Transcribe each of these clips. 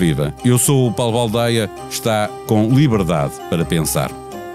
Viva! Eu sou o Paulo Baldaia, está com liberdade para pensar.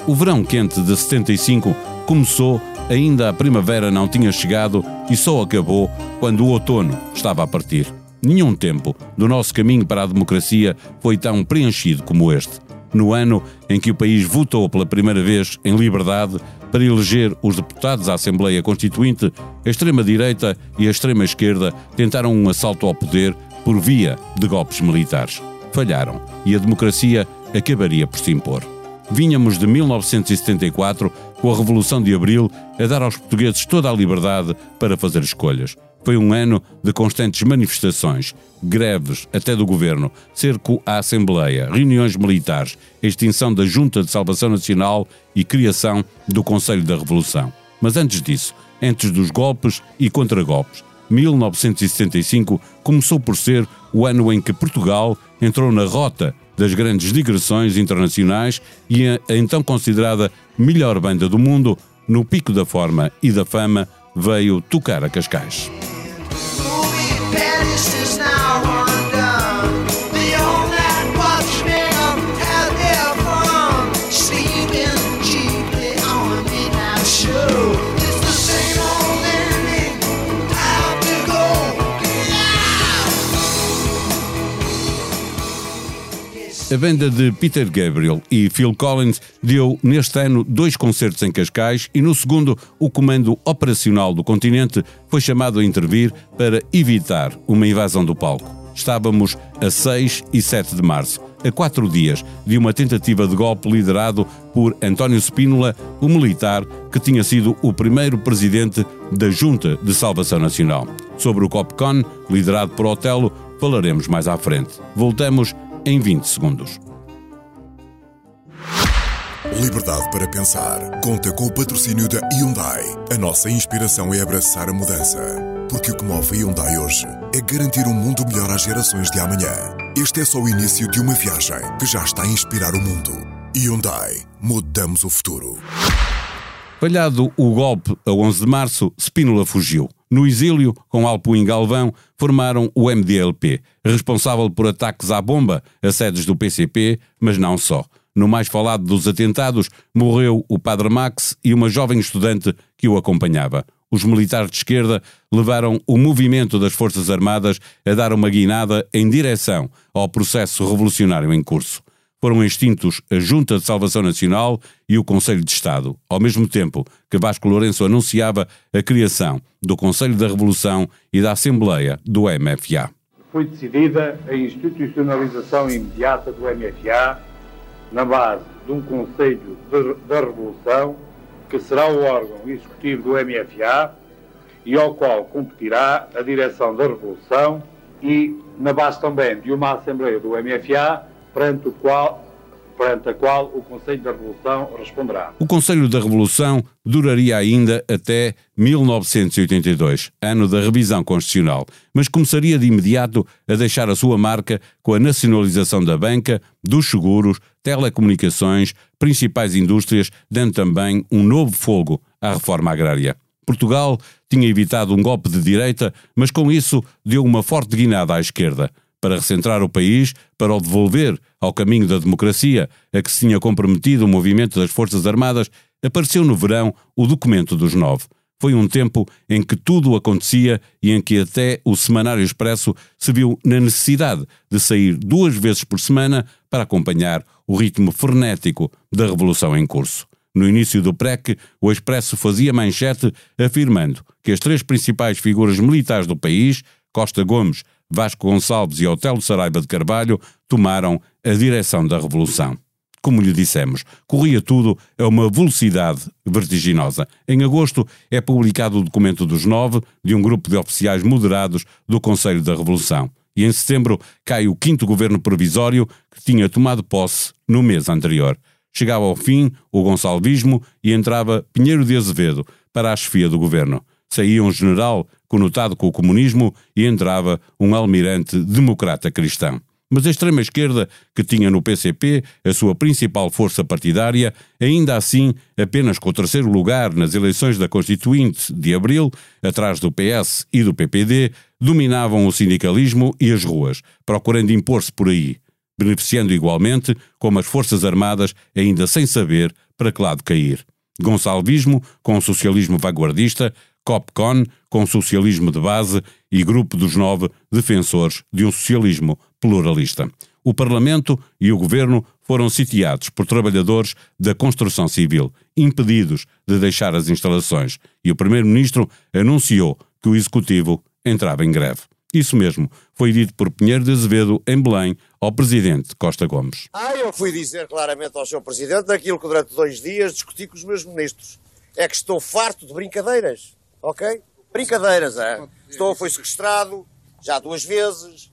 O verão quente de 75 começou, ainda a primavera não tinha chegado e só acabou quando o outono estava a partir. Nenhum tempo do nosso caminho para a democracia foi tão preenchido como este. No ano em que o país votou pela primeira vez em liberdade para eleger os deputados à Assembleia Constituinte, a extrema-direita e a extrema-esquerda tentaram um assalto ao poder por via de golpes militares. Falharam e a democracia acabaria por se impor. Vínhamos de 1974, com a Revolução de Abril, a dar aos portugueses toda a liberdade para fazer escolhas. Foi um ano de constantes manifestações, greves até do governo, cerco à Assembleia, reuniões militares, extinção da Junta de Salvação Nacional e criação do Conselho da Revolução. Mas antes disso, antes dos golpes e contragolpes, 1975 começou por ser o ano em que Portugal entrou na rota das grandes digressões internacionais e a, a então considerada melhor banda do mundo, no pico da forma e da fama, veio tocar a Cascais. A banda de Peter Gabriel e Phil Collins deu neste ano dois concertos em Cascais e no segundo o Comando Operacional do Continente foi chamado a intervir para evitar uma invasão do palco. Estávamos a 6 e 7 de março, a quatro dias de uma tentativa de golpe liderado por António Spínola, o militar que tinha sido o primeiro presidente da Junta de Salvação Nacional. Sobre o Copcon, liderado por Otelo, falaremos mais à frente. Voltamos em 20 segundos. Liberdade para pensar. Conta com o patrocínio da Hyundai. A nossa inspiração é abraçar a mudança. Porque o que move a Hyundai hoje é garantir um mundo melhor às gerações de amanhã. Este é só o início de uma viagem que já está a inspirar o mundo. Hyundai. Mudamos o futuro. Falhado o golpe a 11 de março, Spínola fugiu. No exílio, com Alpuim Galvão, formaram o MDLP, responsável por ataques à bomba a sedes do PCP, mas não só. No mais falado dos atentados, morreu o Padre Max e uma jovem estudante que o acompanhava. Os militares de esquerda levaram o movimento das Forças Armadas a dar uma guinada em direção ao processo revolucionário em curso foram extintos a Junta de Salvação Nacional e o Conselho de Estado, ao mesmo tempo que Vasco Lourenço anunciava a criação do Conselho da Revolução e da Assembleia do MFA. Foi decidida a institucionalização imediata do MFA na base de um Conselho da Revolução que será o órgão executivo do MFA e ao qual competirá a direção da Revolução e na base também de uma Assembleia do MFA perante, o qual, perante a qual o Conselho da Revolução responderá. O Conselho da Revolução duraria ainda até 1982, ano da revisão constitucional, mas começaria de imediato a deixar a sua marca com a nacionalização da banca, dos seguros, telecomunicações, principais indústrias, dando também um novo fogo à reforma agrária. Portugal tinha evitado um golpe de direita, mas com isso deu uma forte guinada à esquerda para recentrar o país, para o devolver ao caminho da democracia a que se tinha comprometido o movimento das Forças Armadas, apareceu no verão o documento dos nove. Foi um tempo em que tudo acontecia e em que até o Semanário Expresso se viu na necessidade de sair duas vezes por semana para acompanhar o ritmo frenético da revolução em curso. No início do PREC, o Expresso fazia manchete afirmando que as três principais figuras militares do país, Costa Gomes, Vasco Gonçalves e Otelo Saraiva de Carvalho tomaram a direção da Revolução. Como lhe dissemos, corria tudo a uma velocidade vertiginosa. Em agosto é publicado o documento dos nove de um grupo de oficiais moderados do Conselho da Revolução. E em setembro cai o quinto governo provisório que tinha tomado posse no mês anterior. Chegava ao fim o gonçalvismo e entrava Pinheiro de Azevedo para a chefia do governo saía um general conotado com o comunismo e entrava um almirante democrata cristão. Mas a extrema-esquerda, que tinha no PCP a sua principal força partidária, ainda assim, apenas com o terceiro lugar nas eleições da Constituinte de abril, atrás do PS e do PPD, dominavam o sindicalismo e as ruas, procurando impor-se por aí, beneficiando igualmente, como as Forças Armadas, ainda sem saber para que lado cair. Gonçalvismo com o socialismo vanguardista, COPCON com socialismo de base e Grupo dos Nove defensores de um socialismo pluralista. O Parlamento e o Governo foram sitiados por trabalhadores da construção civil, impedidos de deixar as instalações, e o Primeiro-Ministro anunciou que o Executivo entrava em greve. Isso mesmo, foi dito por Pinheiro de Azevedo, em Belém, ao Presidente Costa Gomes. Ah, eu fui dizer claramente ao Sr. Presidente aquilo que durante dois dias discuti com os meus ministros. É que estou farto de brincadeiras ok? Brincadeiras, é? Estou, foi sequestrado já duas vezes,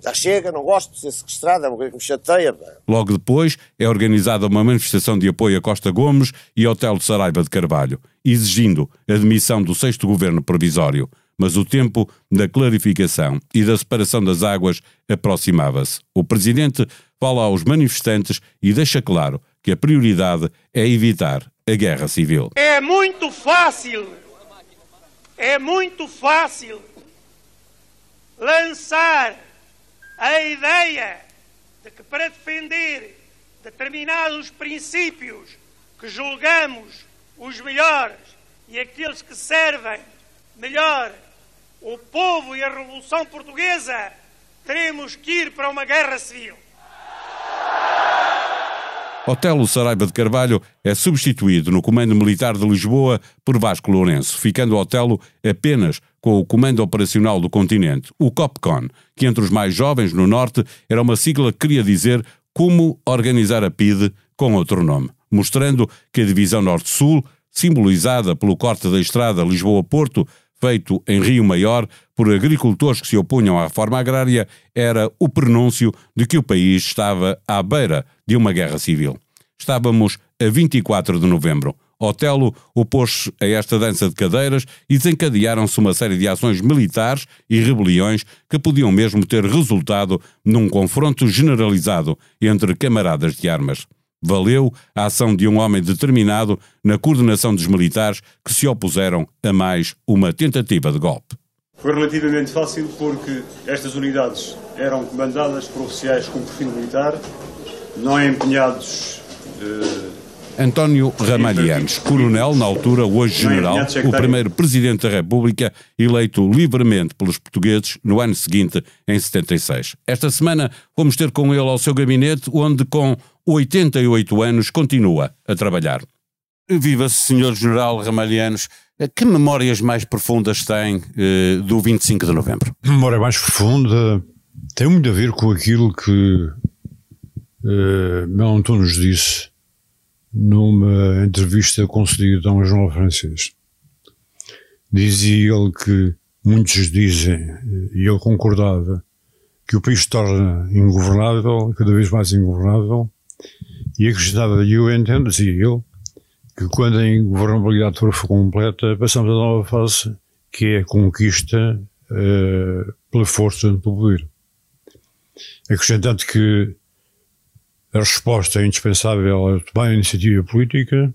já chega, não gosto de ser sequestrado, é uma coisa que me chateia. Logo depois é organizada uma manifestação de apoio a Costa Gomes e ao Telo Saraiva de Carvalho, exigindo a demissão do sexto governo provisório. Mas o tempo da clarificação e da separação das águas aproximava-se. O presidente fala aos manifestantes e deixa claro que a prioridade é evitar a guerra civil. É muito fácil é muito fácil lançar a ideia de que para defender determinados princípios que julgamos os melhores e aqueles que servem melhor o povo e a Revolução Portuguesa, teremos que ir para uma guerra civil. Otelo Saraiva de Carvalho é substituído no Comando Militar de Lisboa por Vasco Lourenço, ficando Otelo apenas com o Comando Operacional do Continente, o COPCON, que entre os mais jovens no Norte era uma sigla que queria dizer como organizar a PIDE com outro nome, mostrando que a Divisão Norte-Sul, simbolizada pelo corte da estrada Lisboa-Porto, feito em Rio Maior por agricultores que se opunham à reforma agrária, era o prenúncio de que o país estava à beira de uma guerra civil. Estávamos a 24 de novembro. Otelo opôs-se a esta dança de cadeiras e desencadearam-se uma série de ações militares e rebeliões que podiam mesmo ter resultado num confronto generalizado entre camaradas de armas. Valeu a ação de um homem determinado na coordenação dos militares que se opuseram a mais uma tentativa de golpe. Foi relativamente fácil porque estas unidades eram comandadas por oficiais com perfil militar, não empenhados. Eh, António Ramalhianes, coronel, na altura, hoje general, o primeiro presidente da República, eleito livremente pelos portugueses no ano seguinte, em 76. Esta semana vamos ter com ele ao seu gabinete, onde com 88 anos continua a trabalhar. Viva-se, senhor general Ramalhianos. Que memórias mais profundas tem eh, do 25 de novembro? Memória mais profunda tem muito a ver com aquilo que eh, Mel Antunes nos disse numa entrevista concedida a um jornal francês. Dizia ele que muitos dizem, e ele concordava, que o país se torna ingovernável, cada vez mais ingovernável, e acrescentava, eu entendo, dizia ele, que quando a ingovernabilidade for completa, passamos a nova fase, que é a conquista uh, pela força do poder. Acrescentando que a resposta é indispensável a tomar a iniciativa política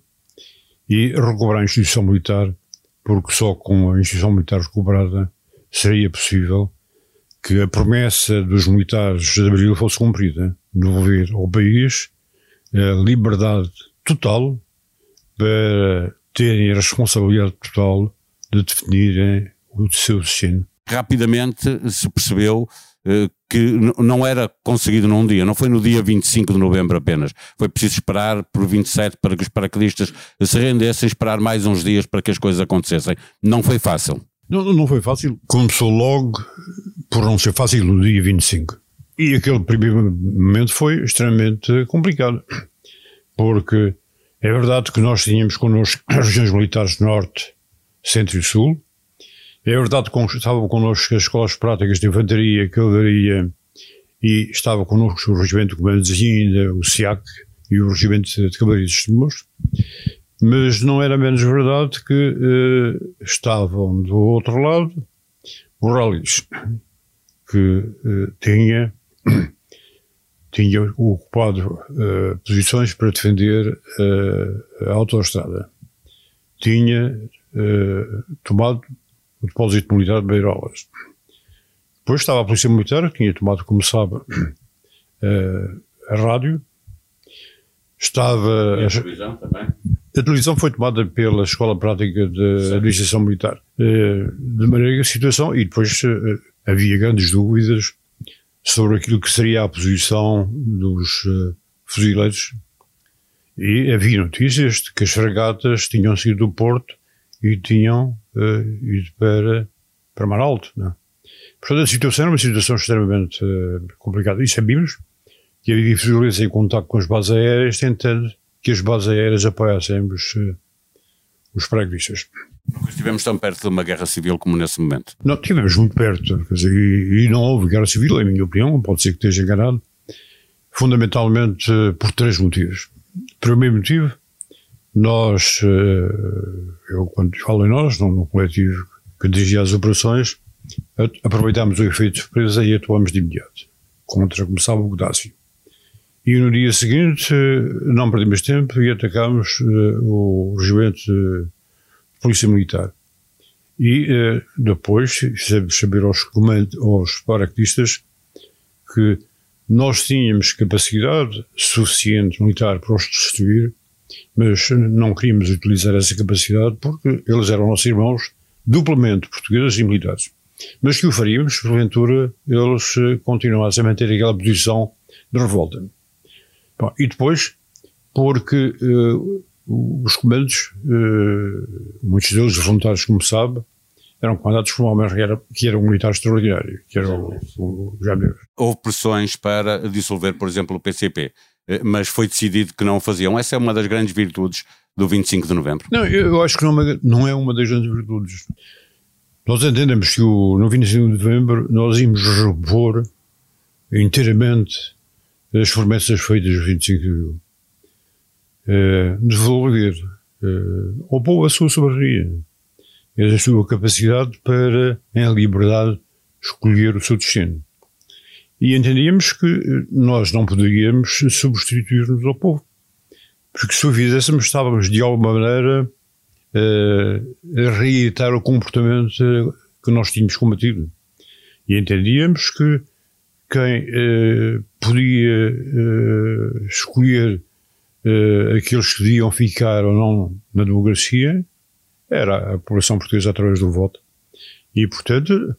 e recuperar a instituição militar, porque só com a instituição militar recuperada seria possível que a promessa dos militares de Abril fosse cumprida, devolver ao país a liberdade total para terem a responsabilidade total de definirem o seu destino. Rapidamente se percebeu eh, que não era conseguido num dia, não foi no dia 25 de novembro apenas. Foi preciso esperar por 27 para que os paraquedistas se rendessem, esperar mais uns dias para que as coisas acontecessem. Não foi fácil. Não, não foi fácil. Começou logo por não ser fácil no dia 25. E aquele primeiro momento foi extremamente complicado. Porque é verdade que nós tínhamos connosco as regiões militares Norte, Centro e Sul. É verdade que estavam connosco as escolas práticas de infantaria, cavalaria e estava connosco o regimento de comandos ainda, o SIAC e o regimento de cavalaria de Extremos. Mas não era menos verdade que uh, estavam do outro lado os rallies, que uh, tinha tinha ocupado uh, posições para defender uh, a autoestrada. Tinha uh, tomado o depósito militar de Beirolas. Depois estava a Polícia Militar, que tinha tomado, como sabe, a rádio. Estava. E a televisão também? A televisão foi tomada pela Escola Prática de Administração Militar. De maneira que a situação. E depois havia grandes dúvidas sobre aquilo que seria a posição dos uh, fuzileiros. E havia notícias de que as fragatas tinham sido do Porto e tinham uh, ido para, para Mar Alto. Não? É? Portanto, a situação era uma situação extremamente uh, complicada. E sabíamos que havia fuzileiros em contato com as bases aéreas, tentando que as bases aéreas apoiassem os, os freguistas. Nunca estivemos tão perto de uma guerra civil como nesse momento. Não, estivemos muito perto. Dizer, e, e, não houve guerra civil, em minha opinião, pode ser que esteja enganado, fundamentalmente eh, por três motivos. Primeiro motivo, nós, eh, eu quando falo em nós, no, coletivo que dirigia as operações, aproveitámos o efeito de surpresa e atuamos de imediato, contra, começava o Godácio. E no dia seguinte, eh, não perdemos tempo e atacámos o regimento Polícia Militar. E uh, depois saber aos, aos paraquedistas que nós tínhamos capacidade suficiente militar para os destruir, mas não queríamos utilizar essa capacidade porque eles eram nossos irmãos, duplamente portugueses e militares. Mas que o faríamos, porventura, eles eh, continuassem a manter aquela posição de revolta. Bom, e depois, porque uh, os comandos, eh, muitos deles voluntários, como sabe, eram comandados por um homem que era, que era um militar extraordinário, que era o, o. Houve pressões para dissolver, por exemplo, o PCP, eh, mas foi decidido que não o faziam. Essa é uma das grandes virtudes do 25 de novembro. Não, eu acho que não, é não é uma das grandes virtudes. Nós entendemos que o, no 25 de novembro nós íamos repor inteiramente as promessas feitas no 25 de novembro uh, devolver uh, ao povo a sua soberania, a sua capacidade para, em liberdade, escolher o seu destino. E entendíamos que eh, nós não poderíamos substituir-nos ao povo. Porque se o fizéssemos, estávamos de alguma maneira a reeditar o comportamento que nós tínhamos combatido. E entendíamos que quem podia escolher uh, aqueles que deviam ficar ou não na democracia era a população portuguesa através do voto. E, portanto,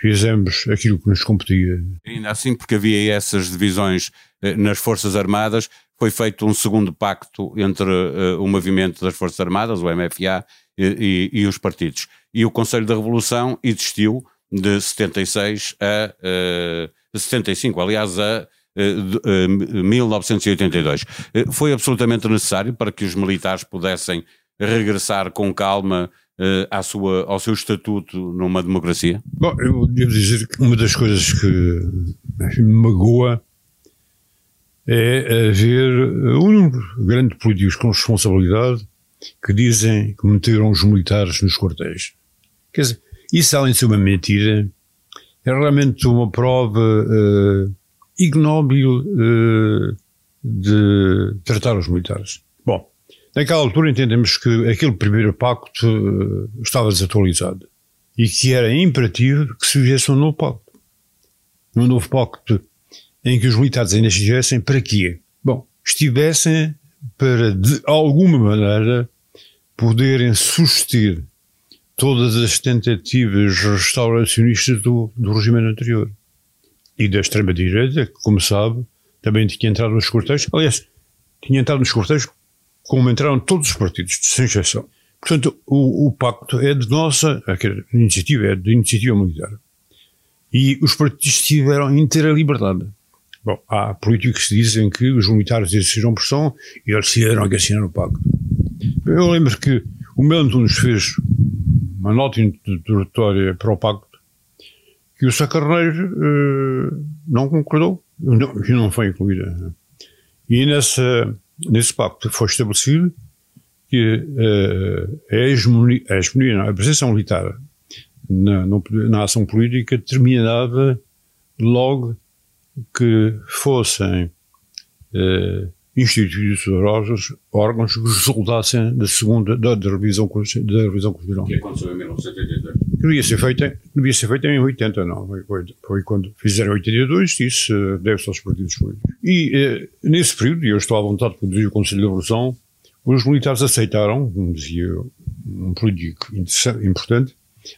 fizemos aquilo que nos competia. Ainda assim, porque havia essas divisões uh, nas Forças Armadas, foi feito um segundo pacto entre uh, o movimento das Forças Armadas, o MFA, e, e, e os partidos. E o Conselho da Revolução existiu de 76 a uh, 75, aliás, a 1982. Eh, eh, foi absolutamente necessário para que os militares pudessem regressar com calma à sua, ao seu estatuto numa democracia? Bom, eu devo dizer que uma das coisas que me magoa é haver um grande políticos com responsabilidade que dizem que meteram os militares nos quartéis. Quer dizer, isso além de ser uma mentira, é realmente uma prova uh, ignóbil uh, de tratar os militares. Bom, naquela altura entendemos que aquele primeiro pacto uh, estava desatualizado e que era imperativo que se fizesse um novo pacto. Um novo pacto em que os militares ainda estivessem para quê? Bom, estivessem para, de alguma maneira, poderem suster todas as tentativas restauracionistas do, do regime anterior e da extrema-direita, que, como sabe, também tinha entrado nos cortejos. Aliás, tinha entrado nos cortejos como entraram todos os partidos, sem exceção. Portanto, o, o pacto é de nossa iniciativa, é de iniciativa militar. E os partidos tiveram inteira liberdade. Bom, há políticos que dizem que os militares exerceram pressão e eles tiveram que assinar o pacto. Eu lembro que o Melo Antunes fez uma nota introdutória para o pacto que o Sacarneiro uh, não concordou não, e não foi incluída. E nessa, nesse pacto foi estabelecido que uh, a hegemonia, a, hegemonia a presença militar na, na ação política terminava logo que fossem uh, instituídos órgãos, órgãos que resultassem da segunda, da, da revisão, da revisão constitucional. Que aconteceu em 1982. Que devia ser feita, devia ser feita em 80, não. Foi, foi quando fizeram 82, isso uh, deve-se aos partidos políticos. E uh, nesse período, e eu estou à vontade de dirigir o Conselho de Revolução, os militares aceitaram, como dizia um político importante,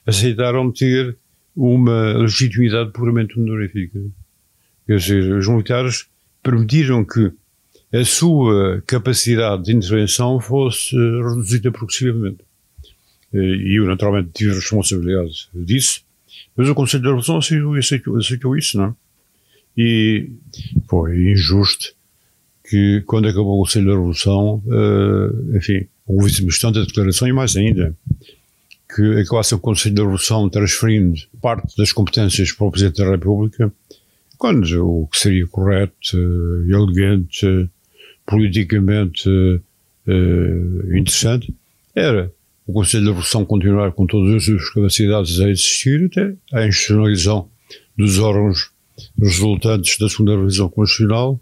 aceitaram ter uma legitimidade puramente honorífica. Quer dizer, os militares permitiram que a sua capacidade de intervenção fosse reduzida progressivamente. E eu, naturalmente, tive responsabilidade disso, mas o Conselho de Revolução aceitou, aceitou, aceitou isso, não é? E foi injusto que, quando acabou o Conselho da Revolução, uh, enfim, houve bastante declaração e mais ainda, que acabasse o Conselho da Revolução transferindo parte das competências para o Presidente da República, quando o que seria correto, uh, elegante, uh, politicamente interessante, era o Conselho da Revolução continuar com todas as suas capacidades a existir até a institucionalização dos órgãos resultantes da segunda revisão constitucional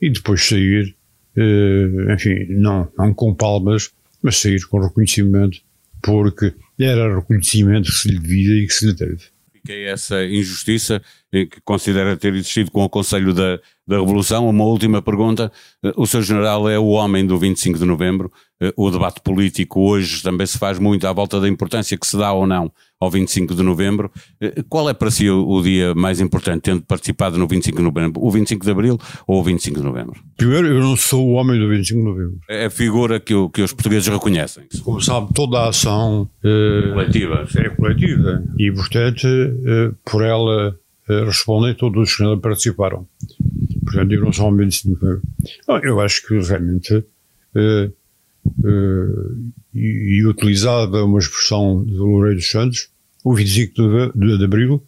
e depois sair, eh, enfim, não, não com palmas, mas sair com reconhecimento, porque era reconhecimento que se lhe devia e que se lhe teve. Fiquei essa injustiça que considera ter existido com o Conselho da, da Revolução. Uma última pergunta. O seu general é o homem do 25 de novembro. O debate político hoje também se faz muito à volta da importância que se dá ou não ao 25 de novembro. Qual é para si o, dia mais importante, tendo participado no 25 de novembro? O 25 de abril ou o 25 de novembro? Primeiro, eu não sou o homem do 25 de novembro. É a figura que, o, que os portugueses reconhecem. Como sabe, toda a ação eh, coletiva é coletiva e, portanto, eh, por ela eh, respondem todos os que participaram. Portanto, eu não sou um homem de 25 de novembro. Eu acho que realmente. Uh, e, e, utilizava uma expressão de Loureiro dos Santos, o 25 de, de, de Abril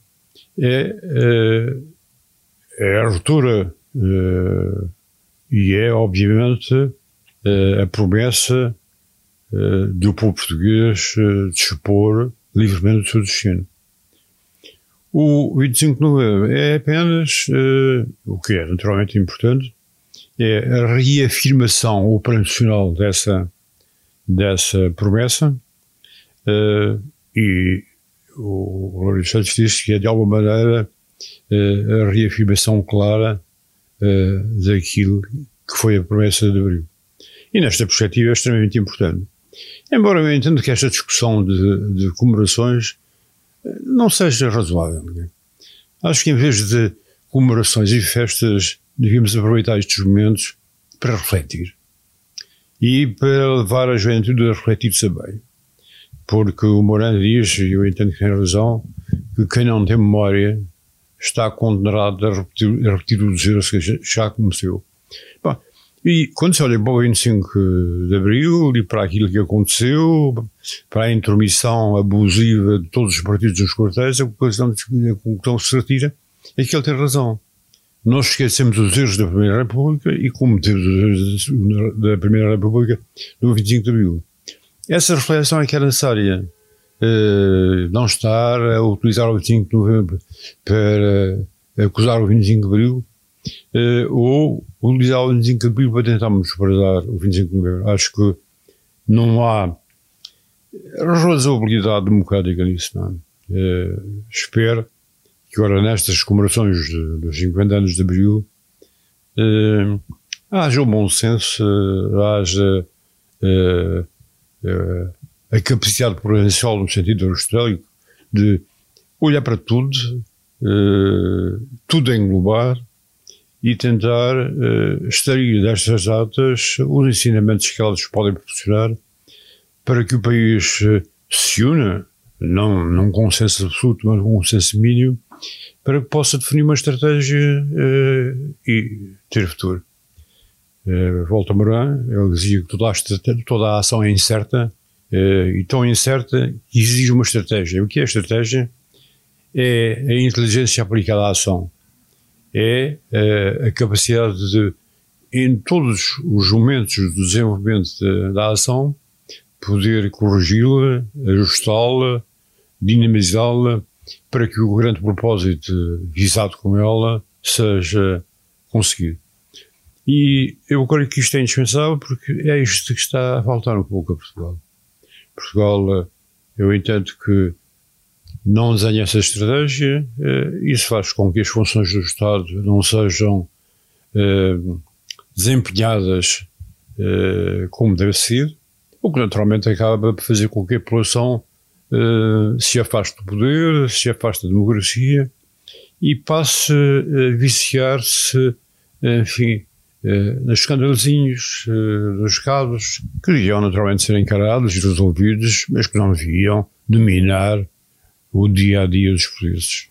é, é, é, a ruptura uh, e é, obviamente, a promessa do povo português de expor livremente o seu destino. O 25 de novembro é apenas, o que é naturalmente importante, é a reafirmação operacional dessa, dessa promessa uh, e o Lourenço Santos disse que é de alguma maneira uh, a reafirmação clara uh, daquilo que foi a promessa de Abril. E nesta perspectiva é extremamente importante. Embora eu entenda que esta discussão de, de comemorações não seja razoável. Acho que em vez de comemorações e festas devíamos aproveitar estes momentos para refletir e para levar a juventude a refletir também. Porque o Morano diz, e eu entendo que tem razão, que quem não tem memória está condenado a repetir, a repetir os erros que já cometeu. Bom, e quando se olha para o 25 de Abril e para aquilo que aconteceu, para a intermissão abusiva de todos os partidos nos quartéis, a conclusão que se retira é que ele tem razão nós esquecemos os erros da Primeira República e cometemos os erros da Primeira República no 25 de Abril. Essa reflexão é que é necessária. Uh, não estar a utilizar o 25 de Novembro para acusar o 25 de Abril uh, ou utilizar o 25 de Abril para tentarmos desprezar o 25 de Novembro. Acho que não há razoabilidade democrática nisso. Não é? uh, espero agora nestas comemorações dos 50 anos de Abril eh, haja o bom senso, eh, haja eh, eh, a capacidade provincial no sentido aristotélico de olhar para tudo, eh, tudo englobar e tentar eh, extrair destas datas os ensinamentos que elas podem proporcionar para que o país se una, não num consenso absoluto, mas um consenso mínimo, para que possa definir uma estratégia uh, e ter futuro. Uh, volta a Moran, ele dizia que toda a, toda a ação é incerta uh, e tão incerta que exige uma estratégia. O que é estratégia? É a inteligência aplicada à ação. É a capacidade de, em todos os momentos do desenvolvimento de, da ação, poder corrigi-la, ajustá-la, dinamizá-la, para que o grande propósito visado com ela seja conseguido. E eu creio que isto é indispensável porque é isto que está a faltar um pouco a Portugal. Portugal, eu entendo que não desenha essa estratégia, isso faz com que as funções do Estado não sejam desempenhadas como deve ser, o que naturalmente acaba por fazer com que a população se afaste do poder, se afaste da democracia e passe a viciar-se, enfim, nos escandalozinhos dos casos que deviam naturalmente ser encarados e resolvidos, mas que não deviam dominar o dia a dia dos polícias.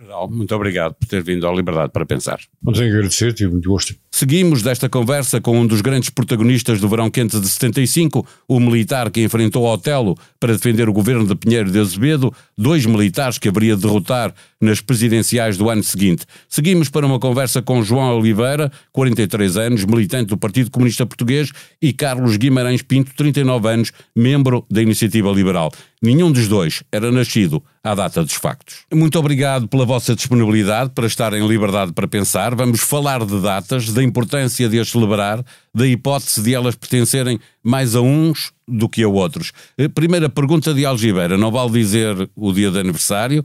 Geral, muito obrigado por ter vindo à Liberdade para Pensar. Não tenho que agradecer, tive muito gosto. Seguimos desta conversa com um dos grandes protagonistas do verão quente de 75, o militar que enfrentou Otelo para defender o governo de Pinheiro de Azevedo, dois militares que haveria de derrotar nas presidenciais do ano seguinte. Seguimos para uma conversa com João Oliveira, 43 anos, militante do Partido Comunista Português, e Carlos Guimarães Pinto, 39 anos, membro da Iniciativa Liberal. Nenhum dos dois era nascido à data dos factos. Muito obrigado pela vossa disponibilidade para estar em liberdade para pensar. Vamos falar de datas, da importância de as celebrar, da hipótese de elas pertencerem mais a uns do que a outros. Primeira pergunta de Algibeira, não vale dizer o dia de aniversário.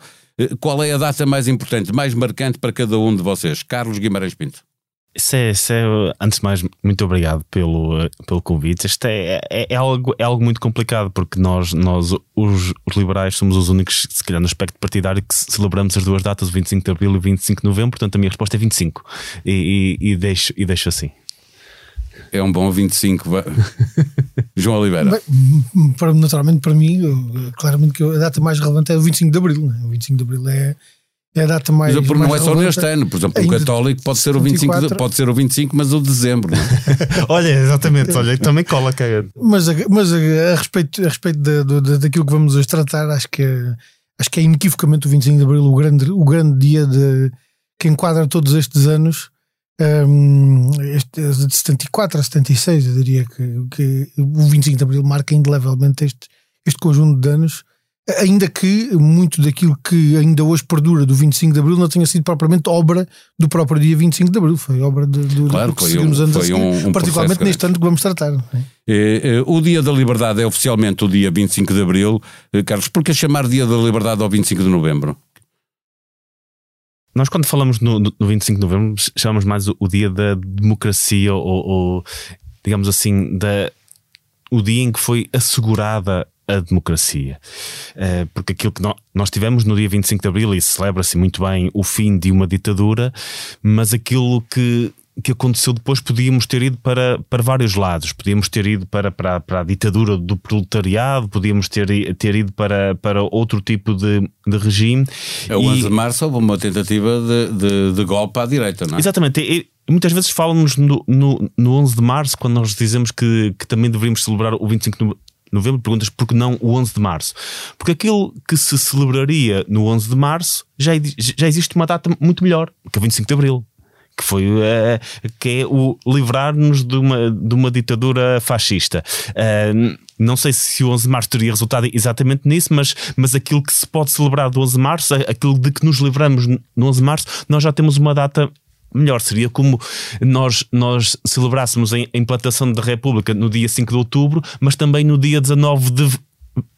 Qual é a data mais importante, mais marcante para cada um de vocês? Carlos Guimarães Pinto. Isso é, isso é, antes de mais, muito obrigado pelo, pelo convite. Isto é, é, é, algo, é algo muito complicado porque nós, nós os, os liberais, somos os únicos, se calhar no aspecto partidário, que celebramos as duas datas, o 25 de Abril e o 25 de Novembro. Portanto, a minha resposta é 25 e, e, e, deixo, e deixo assim. É um bom 25. João Oliveira. Bem, naturalmente, para mim, claramente que a data mais relevante é o 25 de Abril. Né? O 25 de Abril é, é a data mais. Mas mais não é só neste ano, por exemplo, o católico pode ser o 25, de, pode ser o 25, mas o de dezembro. É? olha, exatamente, olha, também cola cagado. Mas, a, mas a, a, respeito, a respeito da, da, daquilo que vamos hoje tratar, acho que é, acho que é inequivocamente o 25 de Abril o grande, o grande dia de, que enquadra todos estes anos. Um, este, de 74 a 76, eu diria que, que o 25 de Abril marca indelevelmente este, este conjunto de anos ainda que muito daquilo que ainda hoje perdura do 25 de Abril não tenha sido propriamente obra do próprio dia 25 de Abril, foi obra de, do, claro, do que foi seguimos um, anos foi a seguir, um, um particularmente neste ano que vamos tratar. É, é, o Dia da Liberdade é oficialmente o dia 25 de Abril. Carlos, por que chamar Dia da Liberdade ao 25 de Novembro? Nós, quando falamos no, no 25 de novembro, chamamos mais o, o dia da democracia ou, ou, digamos assim, da, o dia em que foi assegurada a democracia. Uh, porque aquilo que nós tivemos no dia 25 de Abril, e celebra-se muito bem o fim de uma ditadura, mas aquilo que que aconteceu depois podíamos ter ido para, para vários lados. Podíamos ter ido para, para, para a ditadura do proletariado, podíamos ter, ter ido para, para outro tipo de, de regime. A 11 e... de março houve uma tentativa de, de, de golpe à direita, não é? Exatamente. E, muitas vezes falam-nos no, no, no 11 de março, quando nós dizemos que, que também deveríamos celebrar o 25 de novembro, perguntas por que não o 11 de março? Porque aquilo que se celebraria no 11 de março já, já existe uma data muito melhor, que é o 25 de abril que foi uh, que é o livrar-nos de uma, de uma ditadura fascista. Uh, não sei se o 11 de março teria resultado exatamente nisso, mas, mas aquilo que se pode celebrar do 11 de março, aquilo de que nos livramos no 11 de março, nós já temos uma data melhor. Seria como nós, nós celebrássemos a implantação da República no dia 5 de outubro, mas também no dia 19 de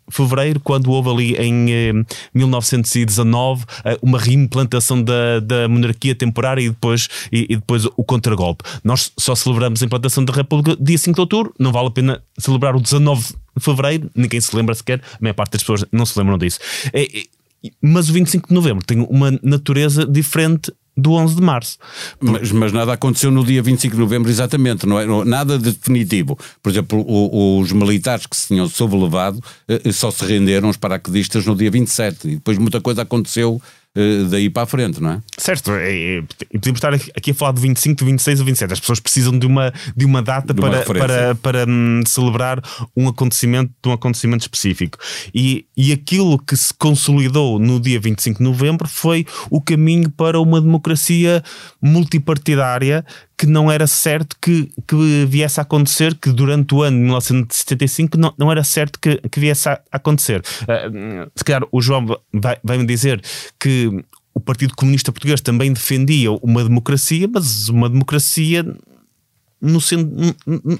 fevereiro, quando houve ali em eh, 1919 eh, uma reimplantação da, da monarquia temporária e depois, e, e, depois o contragolpe. Nós só celebramos a implantação da República dia 5 de outubro, não vale a pena celebrar o 19 de fevereiro, ninguém se lembra sequer, a maior parte das pessoas não se lembram disso. É, é, mas o 25 de novembro tem uma natureza diferente do 11 de março. Mas, mas, nada aconteceu no dia 25 de novembro, exatamente, não é? Nada de definitivo. Por exemplo, o, os militares que se tinham sobrelevado eh, só se renderam os paraquedistas no dia 27 e depois muita coisa aconteceu daí para a frente, não é? Certo, e podemos estar aqui a falar do 25, do 26 ou 27. As pessoas precisam de uma, de uma data de uma para, para, para hum, celebrar um acontecimento, um acontecimento específico. E, e aquilo que se consolidou no dia 25 de novembro foi o caminho para uma democracia multipartidária que não era certo que, que viesse a acontecer, que durante o ano de 1975 não, não era certo que, que viesse a acontecer. Uh, se calhar o João vai, vai me dizer que o Partido Comunista Português também defendia uma democracia, mas uma democracia no,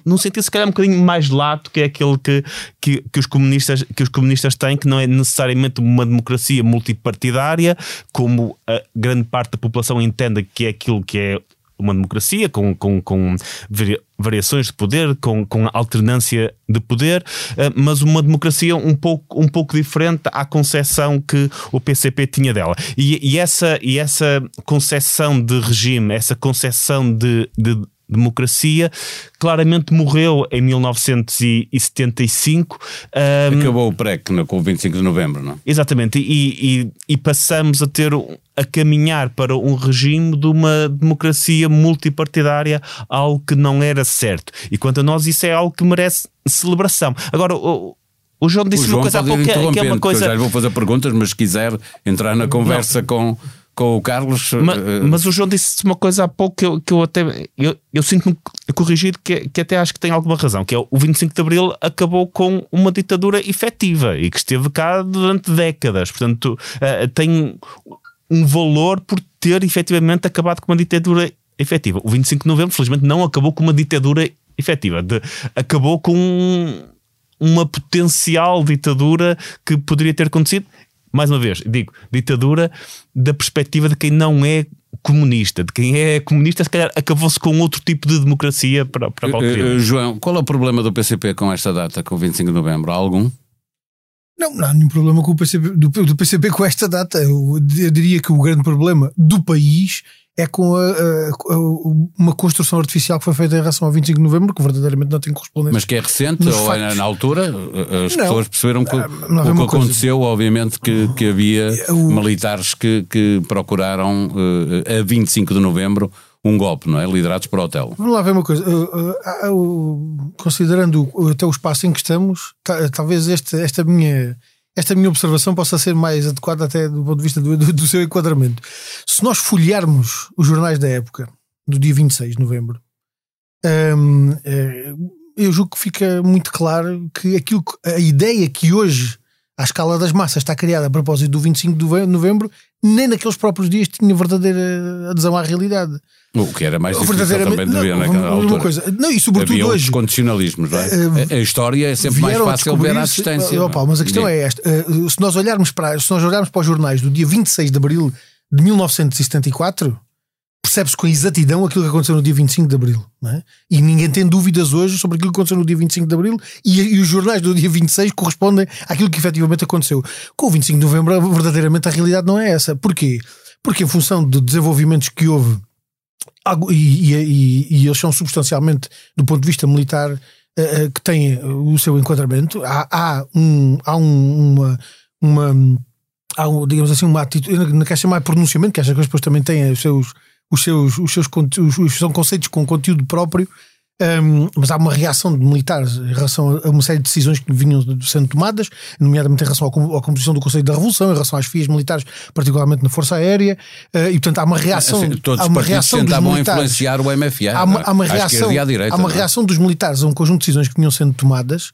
no sentido se calhar um bocadinho mais lato que é aquele que, que, que, os comunistas, que os comunistas têm, que não é necessariamente uma democracia multipartidária, como a grande parte da população entenda que é aquilo que é uma democracia com, com, com variações de poder, com, com alternância de poder, eh, mas uma democracia um pouco, um pouco diferente à concepção que o PCP tinha dela. E, e essa, e essa concepção de regime, essa concepção de, de democracia, claramente morreu em 1975. Um, Acabou o PREC com o 25 de novembro, não? Exatamente, e, e, e, passamos a ter a caminhar para um regime de uma democracia multipartidária, algo que não era certo. E quanto a nós, isso é algo que merece celebração. Agora, o, o João disse o João uma coisa há pouco que, é, é uma coisa. Eu já lhe vou fazer perguntas, mas se quiser entrar na conversa não. com com o Carlos. Mas, uh... mas, o João disse uma coisa há pouco que eu, que eu até eu, eu sinto-me corrigido que, que até acho que tem alguma razão, que é o 25 de Abril acabou com uma ditadura efetiva e que esteve cá durante décadas. Portanto, uh, tem um valor por ter efetivamente acabado com uma ditadura efetiva. O 25 de Novembro, felizmente, não acabou com uma ditadura efetiva. De, acabou com uma potencial ditadura que poderia ter acontecido mais uma vez, digo, ditadura da perspectiva de quem não é comunista, de quem é comunista, se calhar acabou-se com outro tipo de democracia para, para qualquer. Uh, uh, João, qual é o problema do PCP com esta data, com o 25 de novembro? Há algum? Não, não há nenhum problema com o PCP, do, do PCP com esta data. Eu, eu diria que o grande problema do país é com a, a, a, uma construção artificial que foi feita em relação ao 25 de novembro, que verdadeiramente não tem correspondência. Mas que é recente ou é na altura? As não, pessoas perceberam que, ah, o que aconteceu, coisa. obviamente, que, que havia o, militares que, que procuraram uh, a 25 de novembro um golpe, não é? Liderados por hotel. Vamos lá ver uma coisa. Uh, uh, considerando até o espaço em que estamos, talvez este, esta minha esta minha observação possa ser mais adequada até do ponto de vista do, do, do seu enquadramento. Se nós folhearmos os jornais da época, do dia 26 de novembro, hum, é, eu julgo que fica muito claro que aquilo, a ideia que hoje à escala das massas está criada a propósito do 25 de novembro, nem naqueles próprios dias tinha verdadeira adesão à realidade. O que era mais difícil também de ver naquela altura. Coisa, não, e sobretudo Havia hoje. condicionalismos, não é? Uh, a história é sempre mais fácil ver a assistência. Oh, mas a questão é esta: uh, se nós olharmos para, se nós olharmos para os jornais do dia 26 de abril de 1974, percebe-se com exatidão aquilo que aconteceu no dia 25 de Abril. É? E ninguém tem dúvidas hoje sobre aquilo que aconteceu no dia 25 de Abril e, e, os jornais do dia 26 correspondem àquilo que efetivamente aconteceu. Com o 25 de Novembro, verdadeiramente a realidade não é essa. Porquê? Porque em função de desenvolvimentos que houve e, e, e eles são substancialmente, do ponto de vista militar, uh, uh, que têm o seu enquadramento, há, há, um, há um, uma, uma há um, digamos assim, uma atitude, não quero chamar pronunciamento, que estas coisas depois também têm os seus os seus, os seus os, são conceitos com conteúdo próprio, um, mas há uma reação de militares em relação a uma série de decisões que vinham sendo tomadas, nomeadamente em relação à composição do Conselho da Revolução, em relação às FIAs militares, particularmente na Força Aérea, uh, e portanto há uma reação. Assim, todos há uma reação dos militares, a influenciar o MFA. Há uma, há uma reação, direita, há uma é? reação dos militares a um conjunto de decisões que vinham sendo tomadas.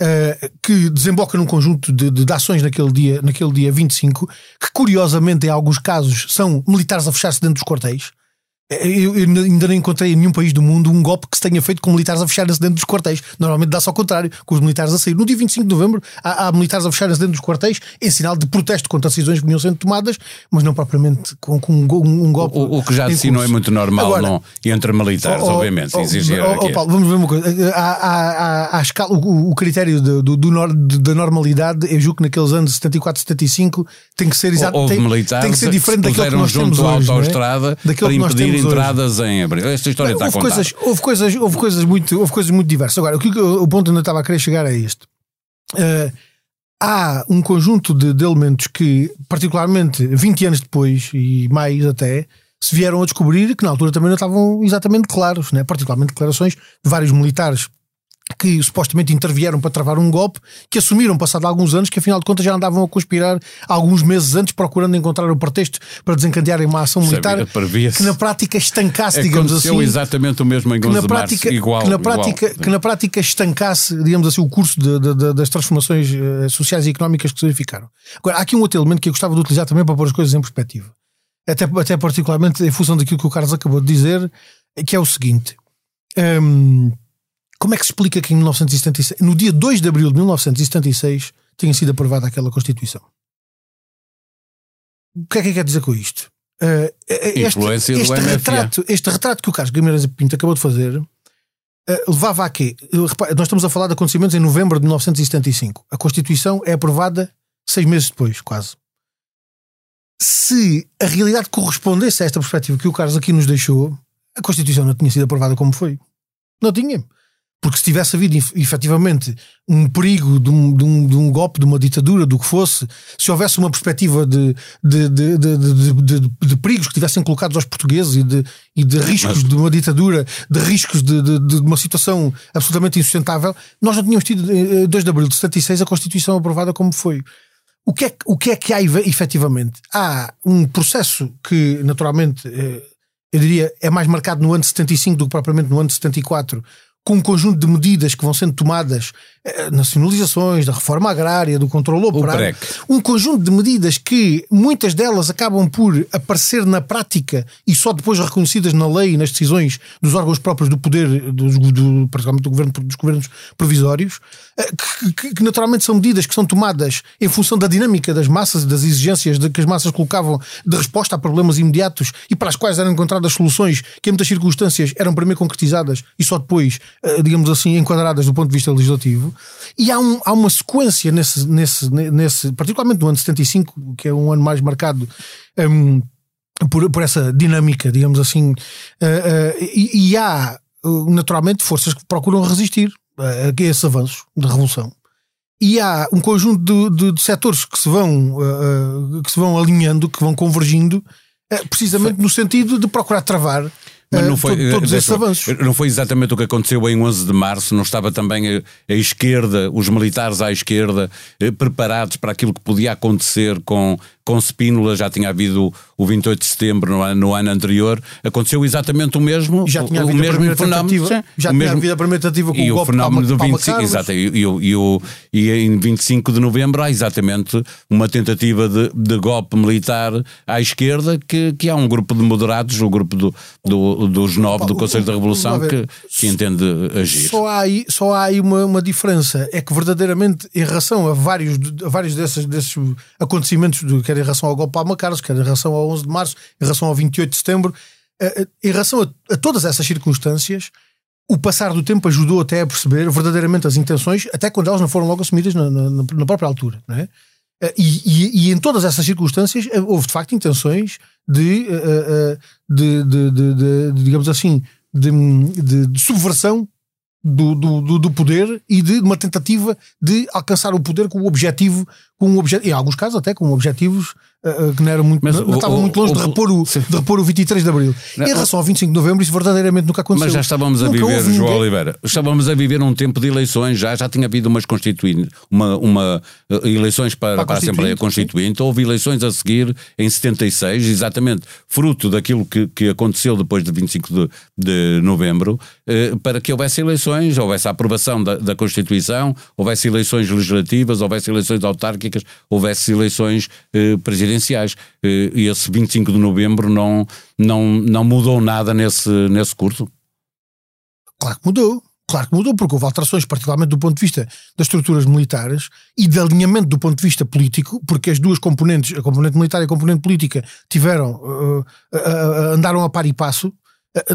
Uh, que desemboca num conjunto de, de, de, ações naquele dia, naquele dia 25, que curiosamente, em alguns casos, são militares a fechar-se dentro dos quartéis. Eu, eu, ainda não encontrei em nenhum país do mundo um golpe que se tenha feito com militares a fecharem-se dentro dos quartéis. Normalmente dá-se ao contrário, com os militares a sair. No dia 25 de novembro há, há militares a fecharem-se dentro dos quartéis em sinal de protesto contra as decisões que vinham sendo tomadas, mas não propriamente com, com um, um, golpe. O, o, que já de si não é muito normal Agora, não, entre militares, oh, obviamente. Oh, exigir oh, oh, Paulo, vamos ver uma coisa. Há, há, escala, o, o, critério de, do, do, da normalidade, eu julgo que naqueles anos 74, 75 tem que ser exato. Tem, tem, que ser diferente daquilo que nós temos hoje. Autoestrada é? para impedir entradas hoje. em abril. Esta história está houve coisas, houve coisas, houve coisas muito, houve coisas muito diversas. Agora, o, que, o ponto onde eu estava a querer chegar é este. Uh, há um conjunto de, de, elementos que, particularmente 20 anos depois e mais até, se vieram a descobrir que na altura também não estavam exatamente claros, né? particularmente declarações de vários militares que supostamente intervieram para travar um golpe, que assumiram, passado alguns anos, que afinal de contas já andavam a conspirar alguns meses antes, procurando encontrar o pretexto para desencadearem uma ação militar que na prática estancasse, digamos assim. exatamente o mesmo em 11 que na prática, igual, que na prática, igual. que na prática estancasse, digamos assim, o curso de, de, de, das transformações uh, sociais e económicas que se verificaram. Agora, há aqui um outro elemento que eu gostava de utilizar também para pôr as coisas em perspectiva. Até, até particularmente em função daquilo que o Carlos acabou de dizer, que é o seguinte hum, como é que se explica que em 1976, no dia 2 de abril de 1976, tenha sido aprovada aquela Constituição? O que é que quer dizer com isto? Uh, este, este retrato, este retrato que o Carlos Guimarães Pinto acabou de fazer uh, levava a quê? Uh, repara, nós estamos a falar de acontecimentos em novembro de 1975. A Constituição é aprovada seis meses depois, quase. Se a realidade correspondesse a esta perspectiva que o Carlos aqui nos deixou, a Constituição não tinha sido aprovada como foi. Não tinha. Porque se tivesse havido ef- efetivamente um perigo de um, de, um, de um golpe, de uma ditadura, do que fosse, se houvesse uma perspectiva de, de, perigos que tivessem colocados aos portugueses e de, e de riscos de uma ditadura, de riscos de, uma situação absolutamente insustentável, nós não tínhamos tido, eh, 2 de abril de 76, a Constituição aprovada como foi. O que, é, que- o que é que há efetivamente? Há um processo que, naturalmente, eh, eu diria, é mais marcado no ano de 75 do que propriamente no ano de 74, com um conjunto de medidas que vão sendo tomadas, eh, nacionalizações, da reforma agrária, do controle operário, um conjunto de medidas que muitas delas acabam por aparecer na prática e só depois reconhecidas na lei e nas decisões dos órgãos próprios do poder, dos, do, particularmente do governo, dos governos provisórios, eh, que, que- que naturalmente são medidas que são tomadas em função da dinâmica das massas e das exigências de que as massas colocavam de resposta a problemas imediatos e para as quais eram encontradas soluções que em muitas circunstâncias eram primeiro concretizadas e só depois, digamos assim, enquadradas do ponto de vista legislativo. E há, um- há uma sequência nesse, nesse, nesse, particularmente no ano de 75, que é um ano mais marcado. hum, por, por essa dinâmica, digamos assim, eh, eh, e, e há eh, naturalmente forças que procuram resistir eh, a esses avanços da revolução. E há um conjunto de, de- de setores que se vão eh, eh, que se vão alinhando, que vão convergindo, eh, precisamente no sentido de procurar travar Mas eh, não foi, to- todos eh, esses avanços. não foi exatamente o que aconteceu em 11 de março, não estava também a, a esquerda, os militares à esquerda, eh, preparados para aquilo que podia acontecer com, com Spínola, já tinha havido o 28 de setembro no ano, no ano anterior, aconteceu exatamente o mesmo, Já tinha o, o havido a mesmo fenómeno, sim, já o tinha mesmo- havido a primeira tentativa com e o o golpe fenómeno do Palma 25, Carlos. exato, e, e, o- e, o- e em 25 de novembro há exatamente uma tentativa de, de golpe militar à esquerda que, que há um grupo de moderados, o grupo do, do- dos nove do Conselho da Revolução que, que entende agir. Só há aí, só há aí uma, uma diferença. É que verdadeiramente, em relação a vários, a vários desses, desses acontecimentos, do- quer em relação ao golpe Palma Carlos, quer em relação ao 11 de março, em relação ao 28 de setembro, eh, eh, em relação a, a todas essas circunstâncias, o passar do tempo ajudou até a perceber verdadeiramente as intenções, até quando elas não foram logo assumidas na, na- na própria altura. Não é? Eh, E, e- e em todas essas circunstâncias houve de facto intenções de, de, de- de- digamos assim, de, subversão do, do- do poder e de uma tentativa de alcançar o poder com o objetivo, com um em alguns casos até com objetivos eh, que não eram muito, Mas não, o- estavam o- muito longe o- de, repor o, de repor o 23 de Abril. Não, em relação ao 25 de Novembro, isso verdadeiramente nunca aconteceu. Mas já estávamos a Nunca viver, houve João ninguém- Oliveira, estávamos a viver um tempo de eleições, já, já tinha havido umas constituintes, uma, uma, eh, eleições para, Para a para a Assembleia Constituinte, Constituinte, houve eleições a seguir em 76, exatamente fruto daquilo que, que aconteceu depois de 25 de, de novembro, eh, para que houvesse eleições, houvesse a aprovação da, da Constituição, houvesse eleições legislativas, houvesse eleições autárquicas, houvesse eleições eh, presidenciais. Eh, e esse 25 de novembro não, não, não mudou nada nesse, nesse curso. Claro que mudou. Claro que mudou, porque houve alterações, particularmente do ponto de vista das estruturas militares e de alinhamento do ponto de vista político, porque as duas componentes, a componente militar e a componente política, tiveram, uh, uh, uh, andaram a par e passo,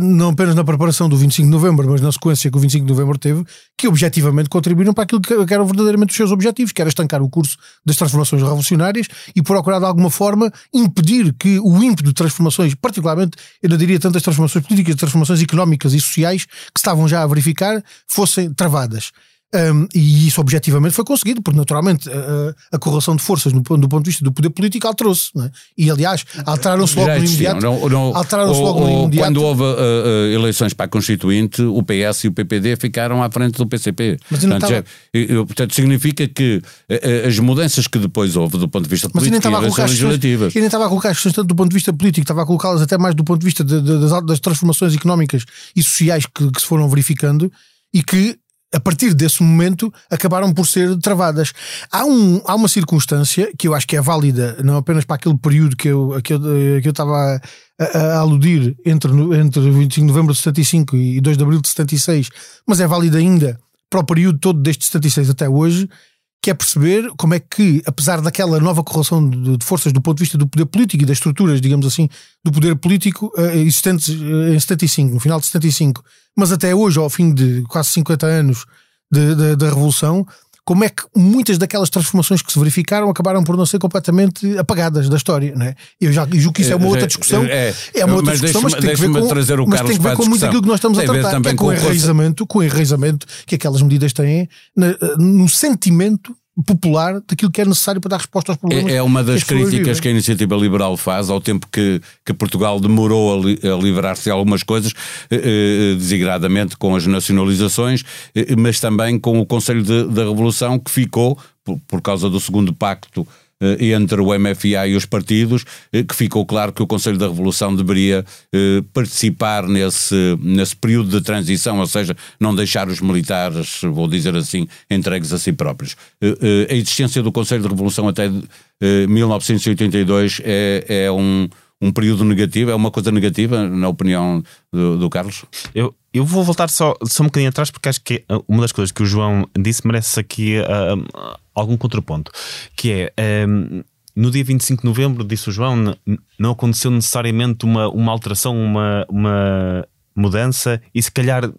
não apenas na preparação do 25 de novembro, mas na sequência que o 25 de novembro teve, que objetivamente contribuíram para aquilo que eram verdadeiramente os seus objetivos, que era estancar o curso das transformações revolucionárias e procurar de alguma forma impedir que o ímpeto de transformações, particularmente, eu não diria tanto as transformações políticas, as transformações económicas e sociais que estavam já a verificar, fossem travadas. Um, e isso objetivamente foi conseguido, porque naturalmente a, a correlação de forças no, do ponto de vista do poder político alterou-se. é? E aliás, alteraram-se logo Já no imediato. Não- não- alteraram-se ou- logo no ou imediato. Quando houve uh, uh, eleições para a Constituinte, o PS e o PPD ficaram à frente do PCP. Mas portanto, estava- já- portanto, significa que uh, as mudanças que depois houve do ponto de vista político e eleições legislativas. eu nem estava a colocar as questões tanto do ponto de vista político, estava a colocá-las até mais do ponto de vista de- de- das, das transformações económicas e sociais que, que se foram verificando e que a partir desse momento acabaram por ser travadas. Há, um, há uma circunstância que eu acho que é válida, não apenas para aquele período que eu, que eu, que eu estava a, a, aludir entre, entre 25 de novembro de 75 e 2 de abril de 76, mas é válida ainda para o período todo desde 76 até hoje, que é perceber como é que, apesar daquela nova correlação de, de, forças do ponto de vista do poder político e das estruturas, digamos assim, do poder político uh, existentes uh, em 75, no final de 75, mas até hoje, ao fim de quase 50 anos da Revolução, como é que muitas daquelas transformações que se verificaram acabaram por não ser completamente apagadas da história, não é? Eu já julgo que isso é uma outra discussão. É, é uma outra mas discussão, mas tem que ver com, trazer o mas tem que ver com muito aquilo que nós estamos tem a tratar, que é com, o enraizamento, com o enraizamento que aquelas medidas têm na, no sentimento popular daquilo que é necessário para dar resposta aos problemas. É, é uma das que críticas que a iniciativa liberal faz ao tempo que, que Portugal demorou a, li, a livrar-se de algumas coisas, eh, eh, desigradamente com as nacionalizações, eh, mas também com o Conselho de, da Revolução que ficou, por, por causa do segundo pacto entre o MFA e os partidos, eh, que ficou claro que o Conselho da Revolução deveria eh, participar nesse, nesse período de transição, ou seja, não deixar os militares, vou dizer assim, entregues a si próprios. A existência do Conselho de Revolução até 1982 é, é um um período negativo? É uma coisa negativa, na opinião do, do Carlos? Eu, eu vou voltar só, só um bocadinho atrás, porque acho que uma das coisas que o João disse merece aqui uh, algum contraponto, que é. Um, no dia 25 de novembro, disse o João, não aconteceu necessariamente uma, uma alteração, uma, uma mudança, e se calhar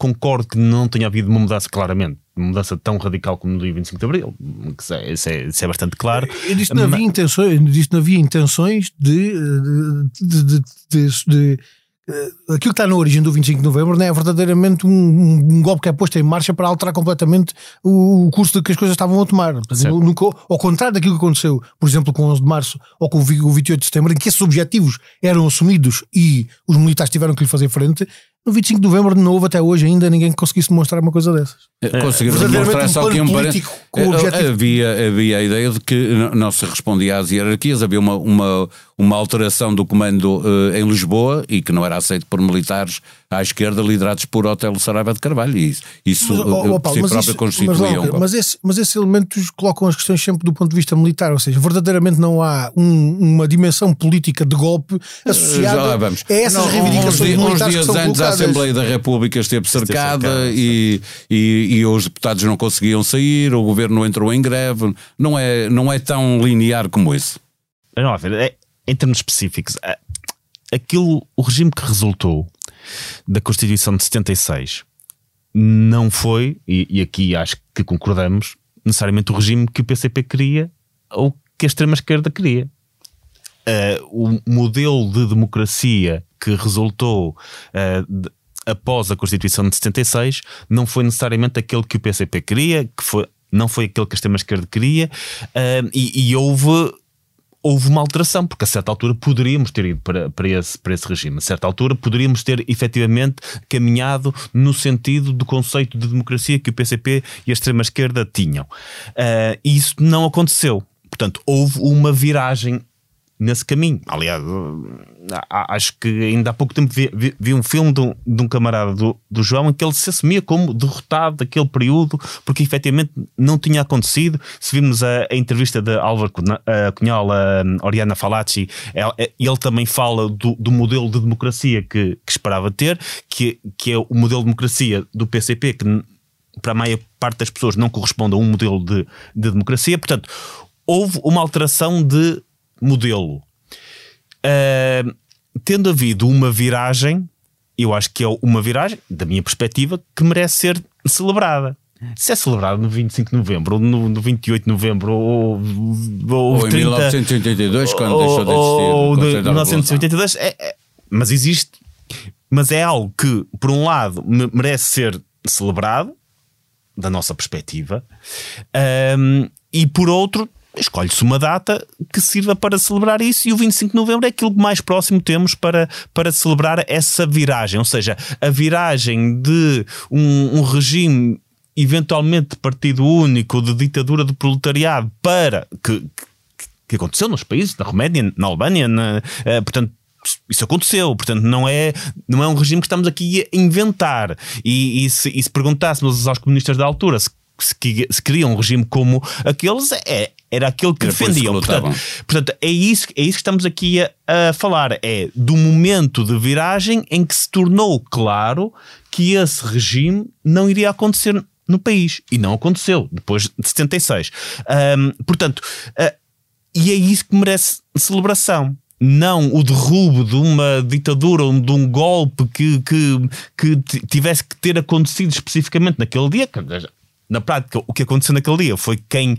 concordo que não tenha havido uma mudança claramente, uma mudança tão radical como no dia 25 de Abril, isso é, isso é, isso é bastante claro. Eu disse que não havia intenções, disse não havia intenções de, de, de, de aquilo que está na origem do 25 de novembro não é verdadeiramente um, um, golpe que é posto em marcha para alterar completamente o, o curso de que as coisas estavam a tomar. No, ao contrário daquilo que aconteceu, por exemplo, com o 11 de março ou com o 28 de setembro, em que esses objetivos eram assumidos e os militares tiveram que lhe fazer frente, no 25 de novembro, de novo, até hoje, ainda ninguém conseguisse demonstrar uma coisa dessas. É, Conseguiram demonstrar só que um político com o objetivo. Havia, havia a ideia de que não se respondia às hierarquias, havia uma, uma, uma alteração do comando uh, em Lisboa e que não era aceito por militares à esquerda liderados por Otelo Saraiva de Carvalho. E isso, isso mas, oh, oh, Paulo, si próprio constituía mas, um... mas, esse, mas esses elementos colocam as questões sempre do ponto de vista militar, ou seja, verdadeiramente não há um, uma dimensão política de golpe associada a essas não, reivindicações uns, militares uns dias antes a Assembleia da República esteve cercada, cercada e, e, e, os deputados não conseguiam sair, o governo entrou em greve. Não é, não é tão linear como isso. Não, é, em termos específicos, aquilo, o regime que resultou da Constituição de 76 não foi, e, e aqui acho que concordamos, necessariamente o regime que o PCP queria ou que a extrema-esquerda queria. Uh, o modelo de democracia que resultou uh, de, após a Constituição de 76 não foi necessariamente aquele que o PCP queria, que foi, não foi aquele que a extrema-esquerda queria, uh, e, e houve houve uma alteração, porque a certa altura poderíamos ter ido para, para, esse, para esse regime. A certa altura poderíamos ter efetivamente caminhado no sentido do conceito de democracia que o PCP e a extrema-esquerda tinham. Uh, e isso não aconteceu. Portanto, houve uma viragem nesse caminho. Aliás, acho que ainda há pouco tempo vi, vi, vi um filme de um, de um, camarada do, do João em que ele se assumia como derrotado daquele período porque efetivamente não tinha acontecido. Se vimos a, a entrevista de Álvaro Cunhal a Oriana Falacci, ele, é, ele também fala do, do, modelo de democracia que, que esperava ter, que, que é o modelo de democracia do PCP, que para a maior parte das pessoas não corresponde a um modelo de, de democracia. Portanto, houve uma alteração de modelo. Uh, tendo havido uma viragem, eu acho que é uma viragem, da minha perspectiva, que merece ser celebrada. Se é celebrado no 25 de novembro, ou no, no 28 de novembro, ou, ou, ou 30, em 1982, quando ou, deixou de existir. Ou de 1982, é, é, mas existe. Mas é algo que, por um lado, merece ser celebrado, da nossa perspectiva, um, e por outro, escolhe-se uma data que sirva para celebrar isso e o 25 de novembro é aquilo que mais próximo temos para, para celebrar essa viragem, ou seja, a viragem de um, um regime eventualmente de partido único, de ditadura do proletariado para que, que, aconteceu nos países, na Roménia, na Albânia, na, uh, portanto isso aconteceu, portanto, não é, não é um regime que estamos aqui a inventar. E, e, se, e se perguntássemos aos comunistas da altura se, se queriam um regime como aqueles, é, era aquele que Era defendiam. que portanto, portanto, é isso, é isso que estamos aqui a, a falar. É do momento de viragem em que se tornou claro que esse regime não iria acontecer no país. E não aconteceu, depois de 76. Ahm, portanto, ah, e é isso que merece celebração. Não o derrubo de uma ditadura ou de um golpe que, que, que tivesse que ter acontecido especificamente naquele dia. que, Na prática, o que aconteceu naquele dia foi que quem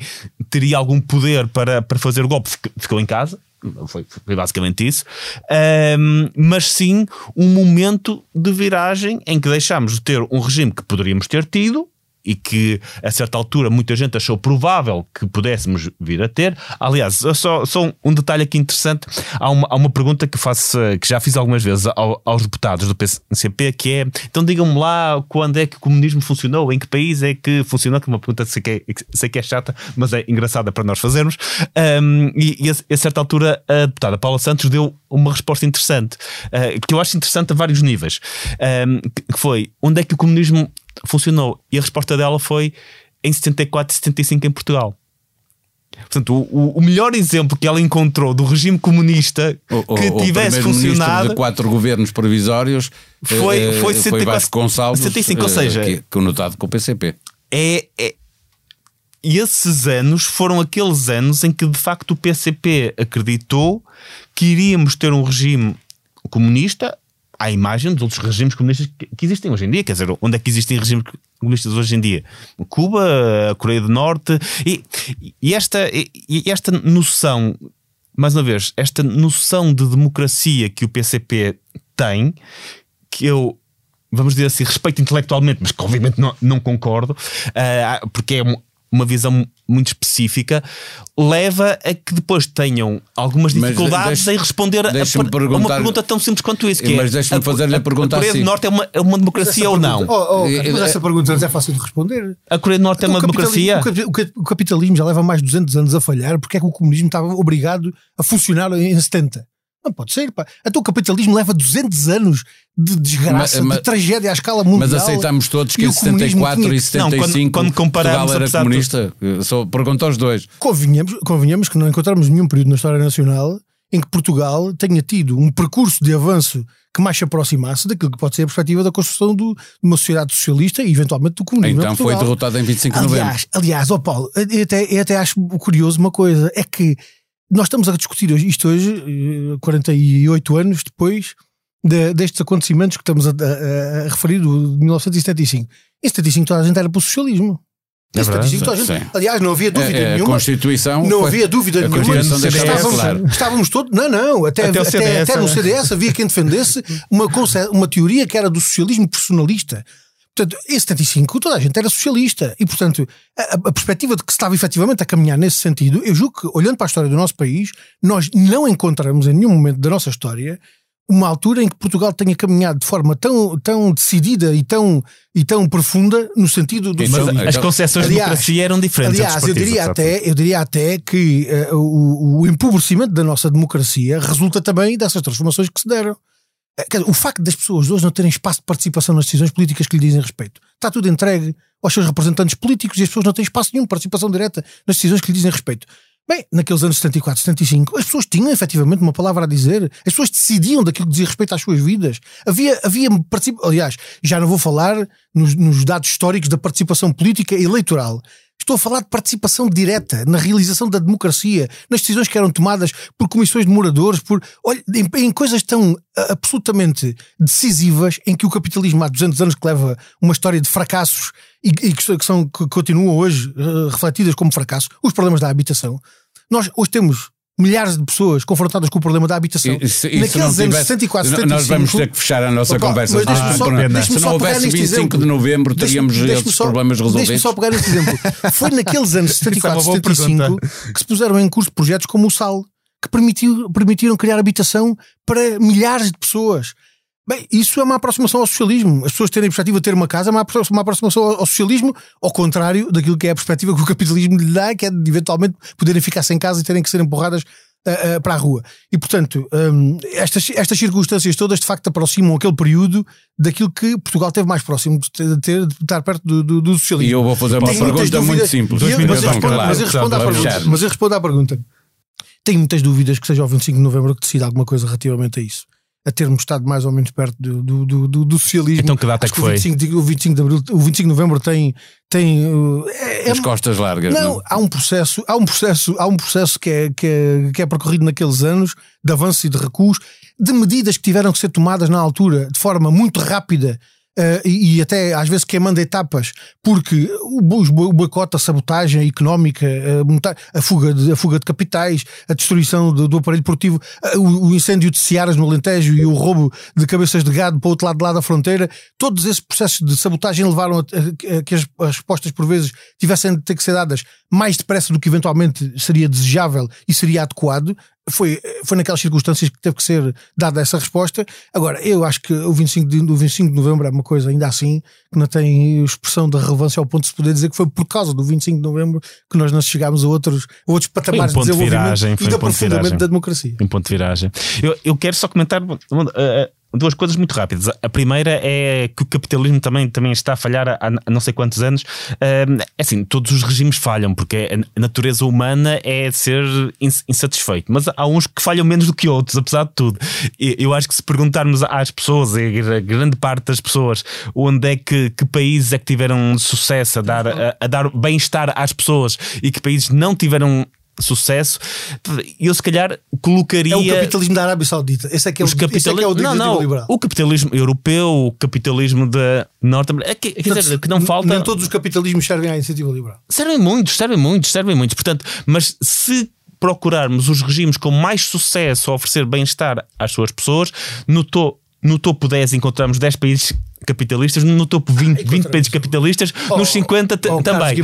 teria algum poder para, para fazer o golpe fic- ficou em casa. Foi, foi basicamente isso. Ahm, mas sim um momento de viragem em que deixámos de ter um regime que poderíamos ter tido e que a certa altura muita gente achou provável que pudéssemos vir a ter. Aliás, só, só um- detalhe aqui interessante: há uma, há uma pergunta que faço, que já fiz algumas vezes ao- aos deputados do PCP, que é: então digam-me lá quando é que o comunismo funcionou, em que país é que funcionou, que é uma pergunta que sei que é, sei que é chata, mas é engraçada para nós fazermos. Um, e, e a, a certa altura a deputada Paula Santos deu uma resposta interessante, eh, que eu acho interessante a vários níveis, um, que foi onde é que o comunismo funcionou? E a resposta dela foi em 74 e 75 em Portugal. Portanto, o, o- o melhor exemplo que ela encontrou do regime comunista O- o- que o tivesse funcionado de quatro governos provisórios Foi- eh, foi foi 74, Vasco Gonçalves 75, ou eh, seja- que, conotado com o PCP é, é- E esses anos foram aqueles anos em que de facto o PCP acreditou que iríamos ter um regime comunista à imagem dos outros regimes comunistas que, existem hoje em dia. Quer dizer, onde é que existem regimes comunistas hoje em dia? Cuba, a Coreia do Norte. E, e esta, e, esta noção, mais uma vez, esta noção de democracia que o PCP tem, que eu vamos dizer assim, respeito intelectualmente, mas que obviamente não, não concordo, ah, porque é uma visão muito específica, leva a que depois tenham algumas Mas dificuldades em responder a, a, a uma pergunta tão simples quanto isso. Que Mas é, deixa-me fazer-lhe a pergunta Coreia assim. do Norte é uma, é uma democracia ou não? Oh, oh, mas essa pergunta é fácil de responder. A Coreia do Norte é O uma capitalismo- democracia? o capitalismo já leva mais de 200 anos a falhar porque é que o comunismo estava obrigado a funcionar em 70. Não pode ser, pá. Então o capitalismo leva 200 anos de desgraça, Ma- ma- de tragédia à escala mundial. mas aceitamos todos que E em o comunismo 74 tinha e que- 75 Não, quando- quando comparamos, Portugal era de comunista Eu só pergunto aos dois Convenhamos, convenhamos que não encontramos nenhum período na história nacional em que Portugal tenha tido um percurso de avanço que mais se aproximasse daquilo que pode ser a perspectiva da construção do- de uma sociedade socialista e eventualmente do comunismo. então foi derrotado em 25 de novembro Aliás, aliás, ó Paulo, eu até, eu até acho curioso uma coisa: é que nós estamos a discutir isto hoje, eh, 48 anos depois de- destes acontecimentos que estamos a, a- a referir do- de 1975. Em 75 toda a gente era para o socialismo. Em É verdade, 75 toda a gente- aliás, não havia dúvida É, é, a nenhuma. Constituição Não havia dúvida nenhuma. Estávamos, claro. estávamos todos. Não, não. Até, Até o até, CDS, até no é. CDS havia quem defendesse uma, uma teoria que era do socialismo personalista. Portanto, em 75 toda a gente era socialista. E, portanto, a, a perspectiva de que se estava efetivamente a caminhar nesse sentido, eu julgo que, olhando para a história do nosso país, nós não encontramos em nenhum momento da nossa história uma altura em que Portugal tenha caminhado de forma tão, tão decidida e tão, e tão profunda no sentido do Mas as então- concepções de Aliás- democracia eram diferentes. Aliás, eu diria, até, eu diria até que eh, o, o empobrecimento da nossa democracia resulta também dessas transformações que se deram. Eh, dizer, o facto das pessoas hoje não terem espaço de participação nas decisões políticas que lhe dizem respeito está tudo entregue aos seus representantes políticos e as pessoas não têm espaço nenhum de participação direta nas decisões que lhe dizem respeito. Bem, naqueles anos 74, 75, as pessoas tinham efetivamente uma palavra a dizer, as pessoas decidiam daquilo que dizia respeito às suas vidas. Havia, havia aliás, já não vou falar nos, nos dados históricos da participação política eleitoral. Estou a falar de participação direta na realização da democracia, nas decisões que eram tomadas por comissões de moradores, por olha, em, em coisas tão absolutamente decisivas em que o capitalismo há 200 anos que leva uma história de fracassos e, e que, que são, que continuam hoje ah, refletidas como fracasso, os problemas da habitação. Nós hoje temos milhares de pessoas confrontadas com o problema da habitação. E- se- e Naqueles anos tivesse- 64, nós 75, vamos ter que fechar a nossa Opa, conversa. mas deixa-me Ah, só- Se não houvesse neste 25 exemplo. de novembro, teríamos esses só- problemas Deixa-me resolvidos. só pegar neste exemplo. Foi naqueles anos Isso é 74, uma boa 75 que se puseram em curso projetos como o SAL, que permitiu, permitiram criar habitação para milhares de pessoas. Bem, isso é uma aproximação ao socialismo. As pessoas terem a perspectiva de ter uma casa é uma apro- uma aproximação ao socialismo, ao contrário daquilo que é a perspectiva que o capitalismo lhe dá, que é de eventualmente poderem ficar sem casa e terem que ser empurradas uh, uh, para a rua. E, portanto, um, estas, estas circunstâncias todas de facto aproximam aquele período daquilo que Portugal teve mais próximo de, ter, de estar perto do, do, do, socialismo. E eu vou fazer uma pergunta muito simples. Eu, mas, eu respondo, mas, eu respondo à pergunta, mas eu respondo à pergunta. Tenho muitas dúvidas que seja o 25 de novembro que decida alguma coisa relativamente a isso a termos estado mais ou menos perto do, do, do, do socialismo. Então que data é que foi? O 25, de, o 25 de abril, o 25 de novembro tem tem é, é As costas largas. Não, não, há um processo, há um processo, há um processo que é, que é, que é percorrido naqueles anos de avanço e de recuos, de medidas que tiveram que ser tomadas na altura de forma muito rápida Uh, e, e, até às vezes queimando etapas, porque o, o boicote, a sabotagem económica, a, a, fuga de, a fuga de capitais, a destruição do, do aparelho portivo, uh, o, o, incêndio de Searas no Alentejo e o roubo de cabeças de gado para o outro lado, lado da fronteira, todos esses processos de sabotagem levaram a, a que as, as, respostas por vezes tivessem de ter que ser dadas mais depressa do que eventualmente seria desejável e seria adequado foi, foi naquelas circunstâncias que teve que ser dada essa resposta. Agora, eu acho que o 25 de, o 25 de novembro é uma coisa ainda assim que não tem expressão de relevância ao ponto de se poder dizer que foi por causa do 25 de novembro que nós não chegámos a outros, a outros patamares um de desenvolvimento de viragem, e de aprofundamento da democracia. Um ponto de viragem. Eu, eu quero só comentar. Uh, duas coisas muito rápidas. A primeira é que o capitalismo também, também está a falhar há, há não sei quantos anos. É assim, todos os regimes falham, porque a natureza humana é ser insatisfeito. Mas há uns que falham menos do que outros, apesar de tudo. Eu acho que se perguntarmos às pessoas, a grande parte das pessoas, onde é que, que países é que tiveram sucesso a dar, a, a dar bem-estar às pessoas e que países não tiveram sucesso, eu se calhar colocaria. É o capitalismo da Arábia Saudita. Esse é que é, os o, capitali... é, é o não, não, liberal. O capitalismo europeu, o capitalismo da Norte-América. É quer dizer, que não falta. Nem todos os capitalismos servem à iniciativa liberal. Servem muitos, servem muitos, servem muitos. Portanto, mas se procurarmos os regimes com mais sucesso a oferecer bem-estar às suas pessoas, no, to no topo 10 encontramos 10 países capitalistas, no topo 20, 20 países capitalistas, oh, nos 50 oh, também.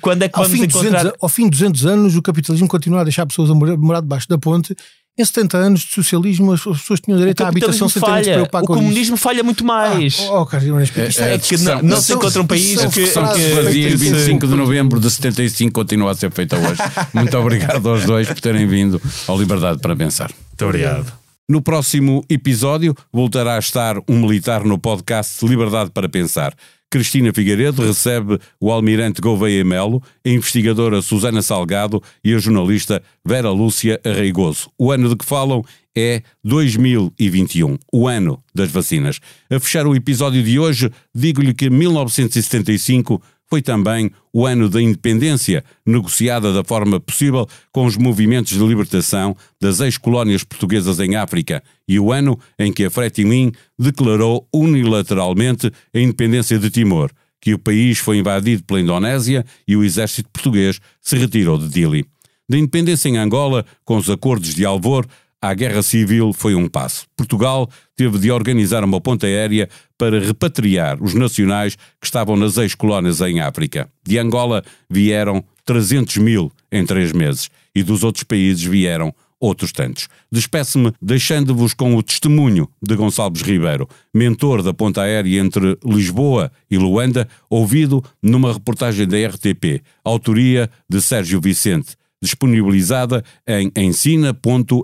Quando é que ao vamos encontrar? 200, ao fim de 200 anos, o capitalismo continua a deixar pessoas a morar, morar debaixo da ponte. Em 70 anos de socialismo, as pessoas tinham direito à habitação sem terem de se preocupar o com O comunismo isso. falha muito mais. Ah, oh, Carlos Guimarães é, é, que não, não se encontra um país que, que, que fazia 25 de novembro de 75 continua a ser feita hoje. Muito obrigado aos dois por terem vindo ao Liberdade para Pensar. Muito obrigado. No próximo episódio voltará a estar um militar no podcast Liberdade para Pensar. Cristina Figueiredo recebe o almirante Gouveia Melo, a investigadora Susana Salgado e a jornalista Vera Lúcia Arreigoso. O ano de que falam é 2021, o ano das vacinas. A fechar o episódio de hoje, digo-lhe que 1975 foi também o ano da independência, negociada da forma possível com os movimentos de libertação das ex-colónias portuguesas em África, e o ano em que a Fretilin declarou unilateralmente a independência de Timor, que o país foi invadido pela Indonésia e o exército português se retirou de Dili. Da independência em Angola, com os acordos de Alvor, à guerra civil foi um passo. Portugal teve de organizar uma ponte aérea para repatriar os nacionais que estavam nas ex-colónias em África. De Angola vieram 300 mil em três meses e dos outros países vieram outros tantos. Despeço-me deixando-vos com o testemunho de Gonçalves Ribeiro, mentor da ponta aérea entre Lisboa e Luanda, ouvido numa reportagem da RTP, autoria de Sérgio Vicente, disponibilizada em ensina.rtp.pt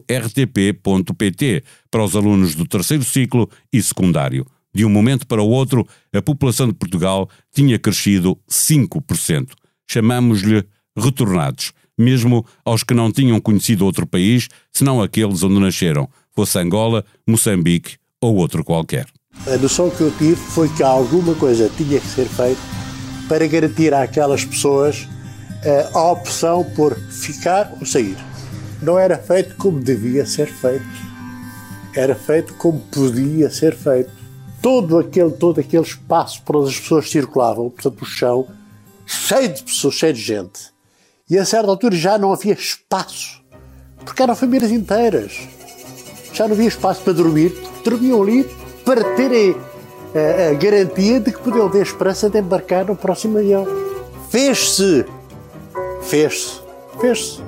para os alunos do terceiro ciclo e secundário. De um momento para o outro, a população de Portugal tinha crescido 5%. Chamamos-lhe retornados, mesmo aos que não tinham conhecido outro país, senão aqueles onde nasceram, fosse Angola, Moçambique ou outro qualquer. A noção que eu tive foi que alguma coisa tinha que ser feita para garantir àquelas pessoas a opção por ficar ou sair. Não era feito como devia ser feito. Era feito como podia ser feito. Todo aquele, todo aquele espaço por onde as pessoas circulavam, portanto, o chão, cheio de pessoas, cheio de gente. E a certa altura já não havia espaço, porque eram famílias inteiras. Já não havia espaço para dormir, dormiam ali para terem a, a garantia de que podiam ter esperança de embarcar no próximo avião. Fez-se Fez-se. Fez-se.